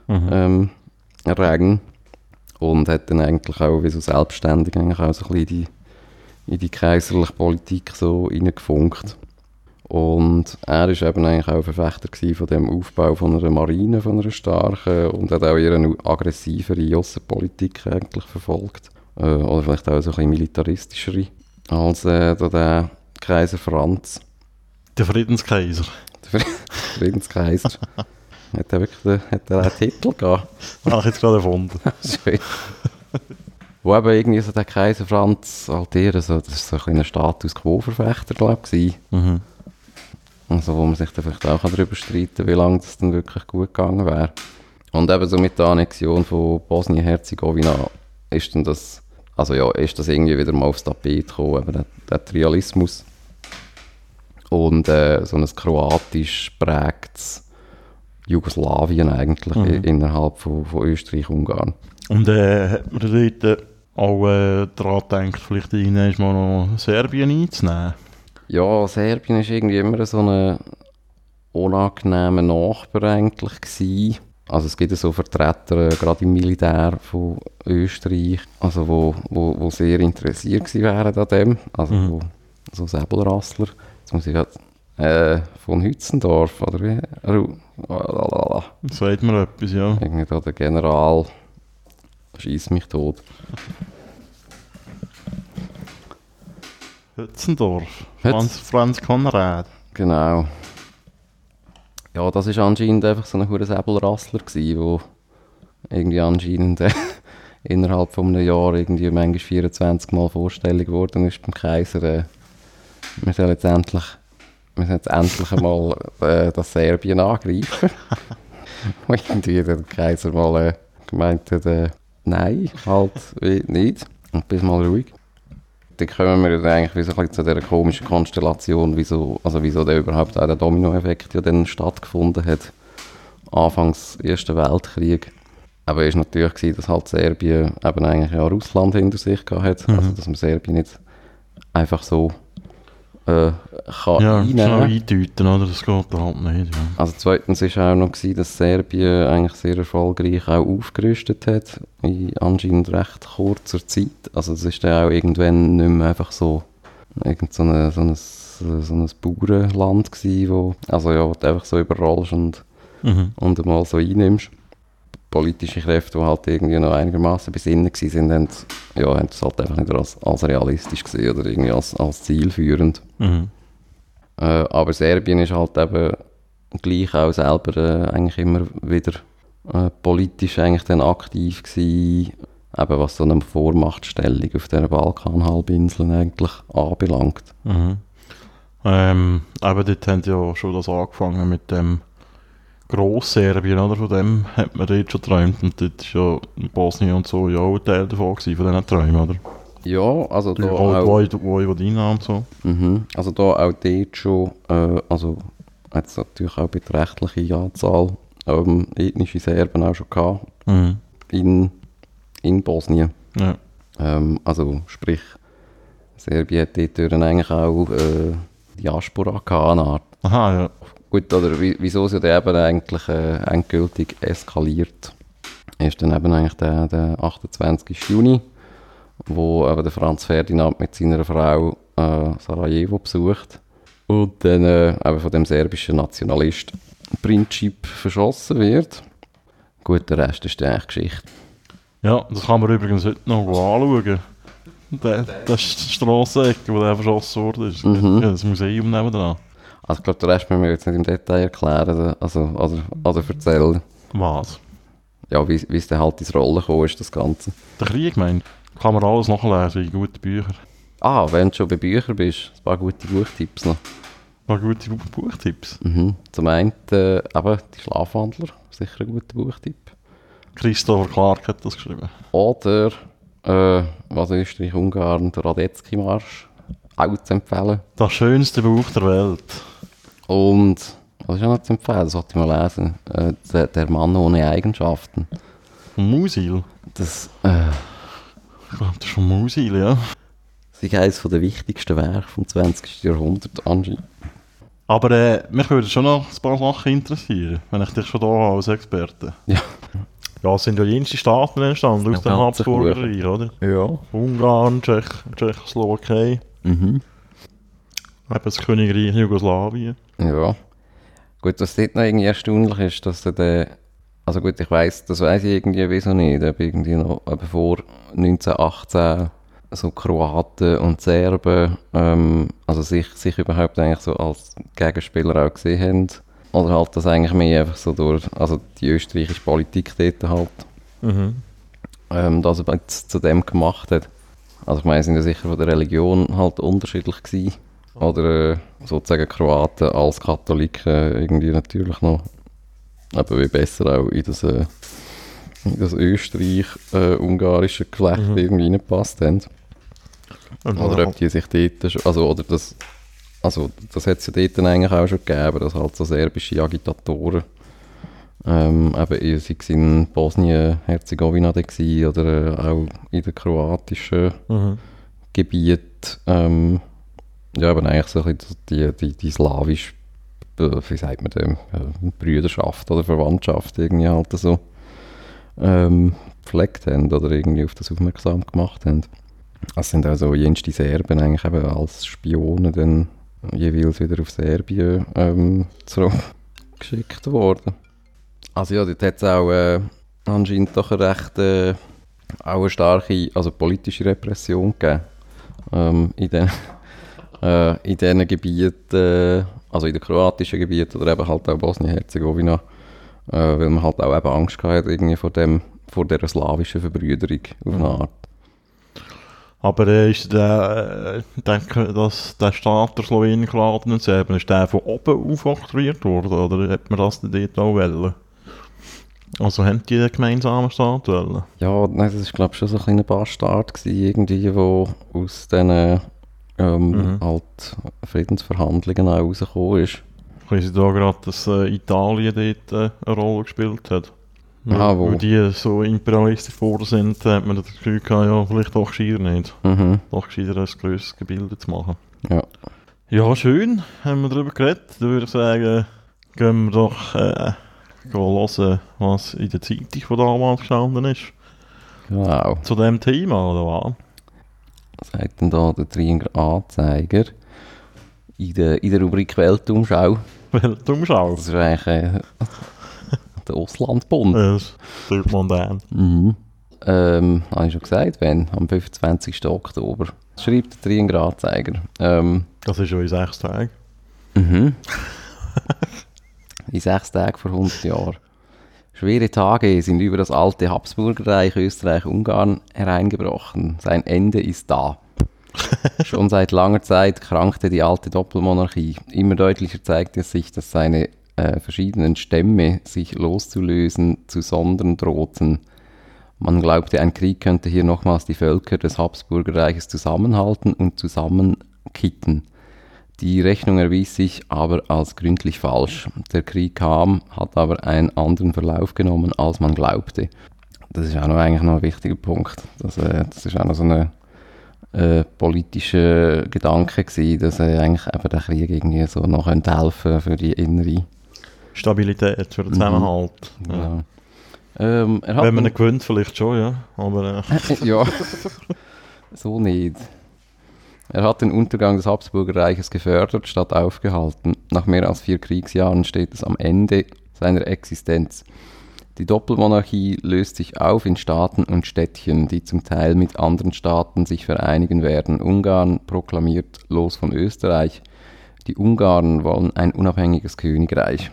Mhm. ähm, und hat dann eigentlich auch wie so selbstständig eigentlich auch so ein bisschen in die, in die kaiserliche Politik so reingefunkt. Und er ist eben eigentlich auch Verfechter von dem Aufbau von einer Marine, von einer starken und hat auch eher eine aggressivere Außenpolitik eigentlich verfolgt. Äh, oder vielleicht auch so ein bisschen militaristischere als äh, der Kaiser Franz, Der Friedenskaiser. der [laughs] Friedenskaiser. [laughs] hat er wirklich den, hat er einen Titel gehabt? [laughs] Habe ich jetzt gerade erfunden. [laughs] Schön. Wo eben irgendwie so der Kaiser Franz eher so, das ist so ein kleiner Status Quo-Verfechter, glaube ich. Mhm. Also wo man sich dann vielleicht auch darüber streiten kann, wie lange das dann wirklich gut gegangen wäre. Und eben so mit der Annexion von Bosnien-Herzegowina ist dann das, also ja, ist das irgendwie wieder mal aufs Tapet gekommen, eben der, der Trialismus. Und äh, so ein kroatisch prägtes Jugoslawien eigentlich Mhm. innerhalb von, von Österreich-Ungarn. Und äh, hat man dort auch äh, daran gedacht, vielleicht irgendwann mal noch Serbien einzunehmen? Ja, Serbien ist irgendwie immer so ein unangenehmer Nachbar eigentlich gewesen. Also es gibt so Vertreter, äh, gerade im Militär von Österreich, also wo, wo, wo sehr interessiert gewesen wären an dem, also Mhm. wo, so Säbelrassler. Jetzt muss ich grad äh, von Hützendorf, oder wie? Lalalala. Sagt mir etwas, ja. Irgendwie da der General schießt mich tot. Hützendorf. Hütz- Franz, Franz Konrad. Genau. Ja, das ist anscheinend einfach so ein hoher Säbelrassler gsi, wo irgendwie anscheinend äh, [laughs] innerhalb von einem Jahr irgendwie manchmal 24 Mal Vorstellung geworden ist beim Kaiser. Äh, wir sollen jetzt endlich, wir sollen jetzt endlich einmal äh, das Serbien angreifen. Wo irgendwie der Kaiser mal äh, gemeint hat, äh, nein, halt nicht. Und bis mal ruhig. Dann kommen wir dann eigentlich wie so ein zu dieser komischen Konstellation, wieso, also wieso der überhaupt auch der Dominoeffekt ja dann stattgefunden hat, anfangs Ersten Weltkrieg. Aber es war natürlich, gewesen, dass halt Serbien eben eigentlich ja Russland hinter sich gehabt hat, also dass man Serbien nicht einfach so äh, kann Ja, einnehmen schnell eindeuten, oder? Das geht da halt nicht, ja. also zweitens war auch noch, gewesen, dass Serbien eigentlich sehr erfolgreich auch aufgerüstet hat, in anscheinend recht kurzer Zeit. Also das ist dann auch irgendwann nicht mehr einfach so, irgend so, eine, so, ein, so ein Bauernland gewesen, wo, also ja, wo du einfach so überrollst und, Mhm. und einmal so einnimmst. Politische Kräfte, die halt irgendwie noch einigermaßen besinnen waren, haben, ja, haben das halt einfach nicht als, als realistisch gesehen oder irgendwie als, als zielführend. Mhm. Äh, aber Serbien ist halt eben gleich auch selber äh, eigentlich immer wieder äh, politisch eigentlich dann aktiv gewesen, eben was so eine Vormachtstellung auf der Balkanhalbinsel eigentlich anbelangt. Mhm. Ähm, eben dort haben ja schon das angefangen mit dem Grossserbien, oder? Von dem hat man dort schon geträumt. Und dort war ja Bosnien und so ja auch ein Teil davon, gewesen, von diesen Träumen, oder? Ja, also Die da auch, Voj- Vojvodina und so. mhm, also da auch dort schon, äh, also hat es natürlich auch beträchtliche Anzahl ähm, ethnische Serben auch schon gehabt Mhm. in, in Bosnien. Ja. Ähm, also sprich, Serbien hat dort eigentlich auch äh, Diaspora gehabt, eine Art. Aha, ja. Gut, oder wie- wieso sie dann eben eigentlich äh, endgültig eskaliert, ist dann eben eigentlich der, der 28. Juni, wo eben der Franz Ferdinand mit seiner Frau äh, Sarajevo besucht und dann äh, eben von dem serbischen Nationalist Princip verschossen wird. Gut, der Rest ist dann eigentlich Geschichte. Ja, das kann man übrigens heute noch anschauen. Der, das ist die Strassenecke, wo der verschossen wurde. ist. Mhm. Ja, das Museum nebenan. Also ich glaube, den Rest müssen wir jetzt nicht im Detail erklären, also, oder, oder erzählen. Was? Ja, wie, es dann halt ins Rollen gekommen ist, das Ganze. Der Krieg, meint. Kann man alles nachlesen in guten Büchern. Ah, wenn du schon bei Büchern bist, ein paar gute Buchtipps noch. Ein paar gute Bu- Buchtipps. Mhm. Zum einen äh, eben die Schlafwandler, sicher ein guter Buchtipp. Christopher Clark hat das geschrieben. Oder äh, was Österreich-Ungarn, der Radetzky-Marsch, auch zu empfehlen. Das schönste Buch der Welt. Und, was ist auch noch zu empfehlen, das sollte ich mal lesen, äh, der, der Mann ohne Eigenschaften. Von Musil. Das äh, Ich glaube, das ist von Musil, ja. ist eines der wichtigsten Werke vom 20. Jahrhundert anscheinend. Aber äh, mich würde schon noch ein paar Sachen interessieren, wenn ich dich schon da habe als Experte. Ja. Ja, es sind ja jenste Staaten entstanden aus Ja, dem ganz Habsburgerreich, oder? Ja. Ungarn, Tschech, Tschechoslowakei, Mhm. Eben das Königreich Jugoslawien. Ja. Gut, was dort noch irgendwie erstaunlich ist, dass der, also gut, ich weiß, das weiß ich irgendwie wieso nicht, ob irgendwie noch eben vor 1918 so Kroaten und Serben, ähm, also sich, sich überhaupt eigentlich so als Gegenspieler auch gesehen haben. Oder halt das eigentlich mehr einfach so durch, also die österreichische Politik dort halt, Mhm. ähm, das aber zu dem gemacht hat. Also ich meine, sind ja sicher von der Religion halt unterschiedlich gewesen. Oder äh, sozusagen Kroaten als Katholiken irgendwie natürlich noch aber wie besser auch in das, äh, in das österreich-ungarische Geflecht Mhm. irgendwie reingepasst haben. Oder ob die sich dort, schon- also oder das, also das hat es ja dort dann eigentlich auch schon gegeben, dass halt so serbische Agitatoren ähm, eben, sei es in Bosnien-Herzegowina oder äh, auch in den kroatischen Mhm. Gebiet, ähm, ja, aber eigentlich so ein bisschen die, die, die slawisch, äh, wie sagt man dem, äh, Brüderschaft oder Verwandtschaft irgendwie halt so ähm, gepflegt haben oder irgendwie auf das aufmerksam gemacht haben. Es sind auch so jenste Serben eigentlich eben als Spione dann jeweils wieder auf Serbien ähm, zurückgeschickt worden. Also ja, dort hat es auch äh, anscheinend doch eine recht äh, auch eine starke also politische Repression gegeben. Ähm, in den äh, in diesen Gebieten, also in den kroatischen Gebieten oder eben halt auch Bosnien-Herzegowina, äh, weil man halt auch eben Angst hatte irgendwie vor, dem, vor dieser slawischen Verbrüderung auf eine Art. Aber äh, ist der, äh, ich denke, dass der Staat der Slowenien, und Serbien, ist der von oben aufoktroyiert worden, oder hat man das dort auch wollen? Also haben die einen gemeinsamen Staat wollen? Ja, nein, das war glaube ich schon so ein kleiner Bastard gewesen, irgendwie, wo aus diesen ähm, Mhm. halt Friedensverhandlungen auch rausgekommen ist. Ich weiss da gerade, dass äh, Italien dort äh, eine Rolle gespielt hat. Ah, wo? Weil die so imperialistisch vor sind, hat man das Gefühl gehabt, ja, vielleicht doch gescheiter nicht. Mhm, Doch gescheiter ein grösseres Gebilde zu machen. ja. Ja, schön, haben wir darüber geredet. Dann würde ich sagen, gehen wir doch äh, gehen hören, was in der Zeitung von damals gestanden ist. Genau. Zu dem Thema, oder was? Sagt denn da der Tringer Anzeiger? In der, in der Rubrik Weltumschau. Weltumschau. Das ist eigentlich äh, der Auslandbund. Das tut man dann. Mhm. Ähm, habe ich schon gesagt, wenn? Am 25. Oktober. Schreibt der Tringer Anzeiger. Ähm, Das ist schon in sechs Tagen. Mhm. [laughs] In sechs Tagen vor 100 Jahren. Schwere Tage sind über das alte Habsburgerreich Österreich-Ungarn hereingebrochen. Sein Ende ist da. [laughs] Schon seit langer Zeit krankte die alte Doppelmonarchie. Immer deutlicher zeigte es sich, dass seine äh, verschiedenen Stämme sich loszulösen zu sondern drohten. Man glaubte, ein Krieg könnte hier nochmals die Völker des Habsburgerreiches zusammenhalten und zusammenkitten. Die Rechnung erwies sich aber als gründlich falsch. Der Krieg kam, hat aber einen anderen Verlauf genommen, als man glaubte. Das ist auch noch eigentlich noch ein wichtiger Punkt. Das, äh, das ist auch noch so ein äh, politischer Gedanke gewesen, dass äh, eigentlich eben der Krieg irgendwie so noch könnte helfen für die innere. Stabilität für den Zusammenhalt. Ja. Ja. Ähm, Wenn man ihn gewinnt, vielleicht schon, ja. Aber äh, [laughs] ja, [laughs] so nicht. Er hat den Untergang des Habsburgerreiches gefördert, statt aufgehalten. Nach mehr als vier Kriegsjahren steht es am Ende seiner Existenz. Die Doppelmonarchie löst sich auf in Staaten und Städtchen, die zum Teil mit anderen Staaten sich vereinigen werden. Ungarn proklamiert los von Österreich. Die Ungarn wollen ein unabhängiges Königreich.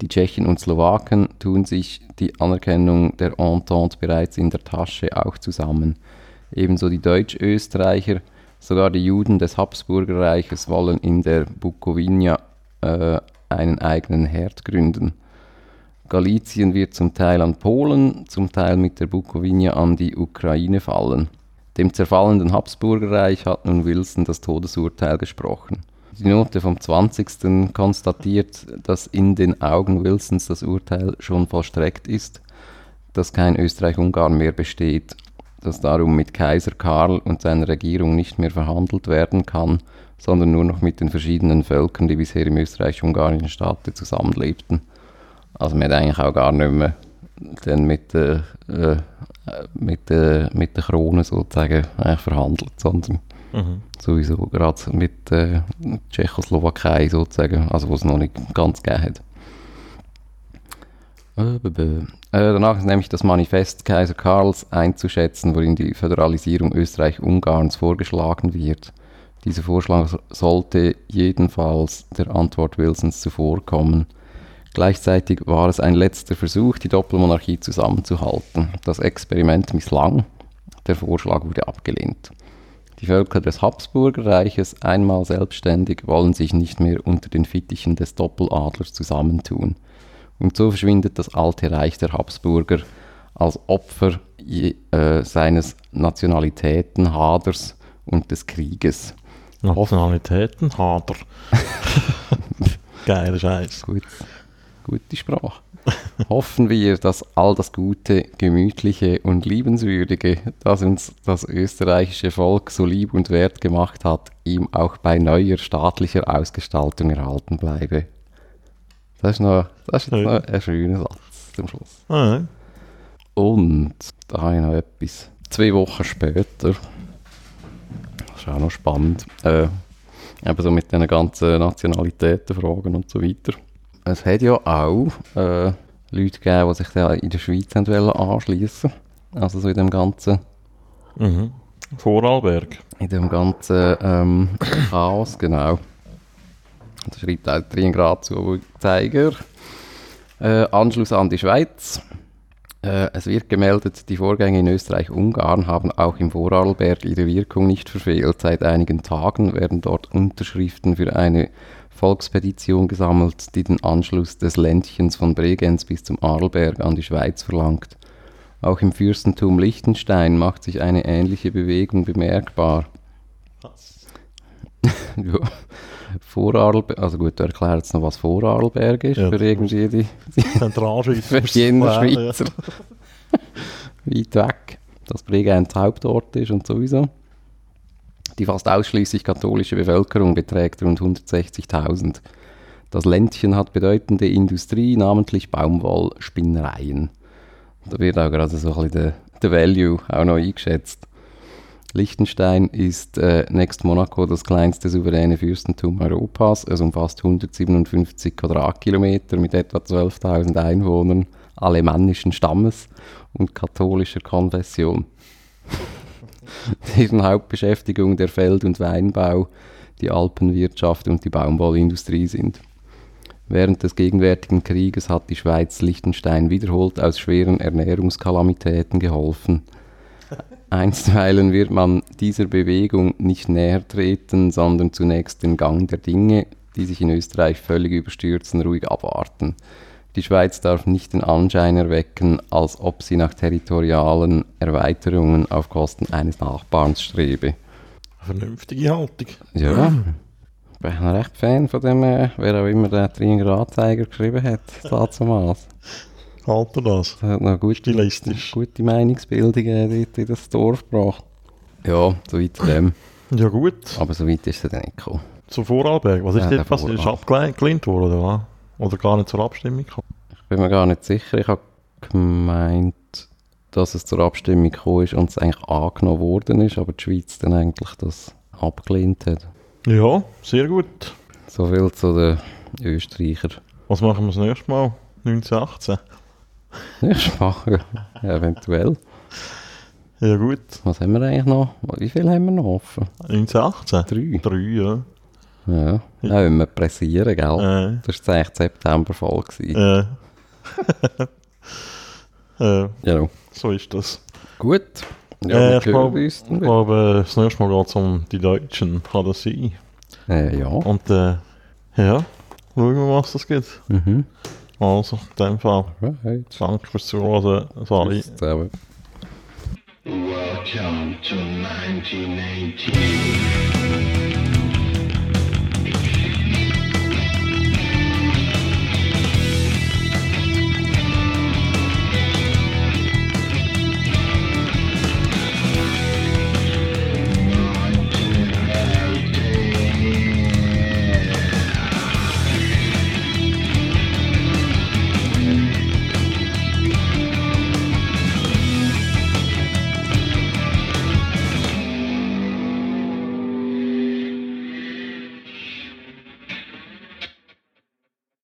Die Tschechen und Slowaken tun sich die Anerkennung der Entente bereits in der Tasche auch zusammen. Ebenso die Deutsch-Österreicher, sogar die Juden des Habsburgerreiches wollen in der Bukowina äh, einen eigenen Herd gründen. Galizien wird zum Teil an Polen, zum Teil mit der Bukowina an die Ukraine fallen. Dem zerfallenden Habsburgerreich hat nun Wilson das Todesurteil gesprochen. Die Note vom 20. konstatiert, dass in den Augen Wilsons das Urteil schon vollstreckt ist, dass kein Österreich-Ungarn mehr besteht, dass darum mit Kaiser Karl und seiner Regierung nicht mehr verhandelt werden kann, sondern nur noch mit den verschiedenen Völkern, die bisher im österreich-ungarischen Staate zusammenlebten. Also man hat eigentlich auch gar nicht mehr dann mit der, äh, mit der, mit der Krone sozusagen eigentlich verhandelt, sondern mhm. sowieso gerade mit äh, Tschechoslowakei sozusagen, also wo es noch nicht ganz gegeben hat. Äh. Äh, danach ist nämlich das Manifest Kaiser Karls einzuschätzen, worin die Föderalisierung Österreich-Ungarns vorgeschlagen wird. Dieser Vorschlag so- sollte jedenfalls der Antwort Wilsons zuvorkommen. Gleichzeitig war es ein letzter Versuch, die Doppelmonarchie zusammenzuhalten. Das Experiment misslang, der Vorschlag wurde abgelehnt. Die Völker des Habsburgerreiches, einmal selbstständig, wollen sich nicht mehr unter den Fittichen des Doppeladlers zusammentun. Und so verschwindet das alte Reich der Habsburger als Opfer äh, seines Nationalitätenhaders und des Krieges. Nationalitäten, Hader. [laughs] Geiler Scheiß. Gut, gute Sprache. Hoffen wir, dass all das Gute, Gemütliche und Liebenswürdige, das uns das österreichische Volk so lieb und wert gemacht hat, ihm auch bei neuer staatlicher Ausgestaltung erhalten bleibe. Das ist, noch, das ist jetzt noch ein schöner Satz zum Schluss. Ah, ja. Und da habe ich noch etwas. Zwei Wochen später, das ist auch noch spannend, äh, Eben so mit diesen ganzen Nationalitätenfragen und so weiter. Es hat ja auch äh, Leute gegeben, die sich da in der Schweiz anschliessen Also so in dem ganzen, Mhm. Vorarlberg. in dem ganzen ähm, Chaos, genau. Da schreibt auch Trien Grad zu Zeiger. Äh, Anschluss an die Schweiz. Äh, es wird gemeldet, die Vorgänge in Österreich-Ungarn haben auch im Vorarlberg ihre Wirkung nicht verfehlt. Seit einigen Tagen werden dort Unterschriften für eine Volkspetition gesammelt, die den Anschluss des Ländchens von Bregenz bis zum Arlberg an die Schweiz verlangt. Auch im Fürstentum Liechtenstein macht sich eine ähnliche Bewegung bemerkbar. [laughs] ja. Vorarlberg, also gut, du erklärst noch, was Vorarlberg ist Ja, für irgendwie die, [laughs] die für jeden Schweizer. Weit weg, dass Bregenz Hauptort ist und sowieso. Die fast ausschließlich katholische Bevölkerung beträgt rund 160.000. Das Ländchen hat bedeutende Industrie, namentlich Baumwollspinnereien. Da wird auch gerade so ein bisschen der, der Value auch noch eingeschätzt. Liechtenstein ist äh, nächst Monaco das kleinste souveräne Fürstentum Europas. Es umfasst 157 Quadratkilometer mit etwa 12.000 Einwohnern alemannischen Stammes und katholischer Konfession. Deren Hauptbeschäftigung der Feld- und Weinbau, die Alpenwirtschaft und die Baumwollindustrie sind. Während des gegenwärtigen Krieges hat die Schweiz Liechtenstein wiederholt aus schweren Ernährungskalamitäten geholfen. Einstweilen wird man dieser Bewegung nicht näher treten, sondern zunächst den Gang der Dinge, die sich in Österreich völlig überstürzen, ruhig abwarten. Die Schweiz darf nicht den Anschein erwecken, als ob sie nach territorialen Erweiterungen auf Kosten eines Nachbarns strebe. Vernünftige Haltung. Ja, ich bin ein recht Fan von dem, äh, wer auch immer den Triangel-Anzeiger geschrieben hat, damals. Halt er das. Das hat noch gut, Stilistisch. gute Meinungsbildung äh, dort in das Dorf gebracht. Ja, so weit zu dem. Ja gut. Aber so weit ist es dann nicht gekommen. Zu Vorarlberg. Was ist Ja, dort passiert? Ist abgelehnt worden, oder was? Oder gar nicht zur Abstimmung gekommen? Ich bin mir gar nicht sicher. Ich habe gemeint, dass es zur Abstimmung gekommen ist und es eigentlich angenommen worden ist, aber die Schweiz dann eigentlich das abgelehnt hat. Ja, sehr gut. So viel zu den Österreicher. Was machen wir das nächste Mal? 1918? Ja, eventuell. Ja gut. Was haben wir eigentlich noch? Wie viel haben wir noch offen? 1918? Drei. Drei, ja. Ja, ja wenn wir pressieren, gell? Äh, Das war eigentlich September voll. Gewesen. äh. äh, Ja, [laughs] so ist das. gut. Ja, Äh, ich glaube, wieder. glaube, das nächste Mal geht es um die Deutschen. Kann das sein? Äh, ja. Und äh, ja, schauen wir, was das gibt. Mhm. Also, in dem Fall, Right. danke fürs Zuhören. Sali. Bis dann. Welcome to 1918.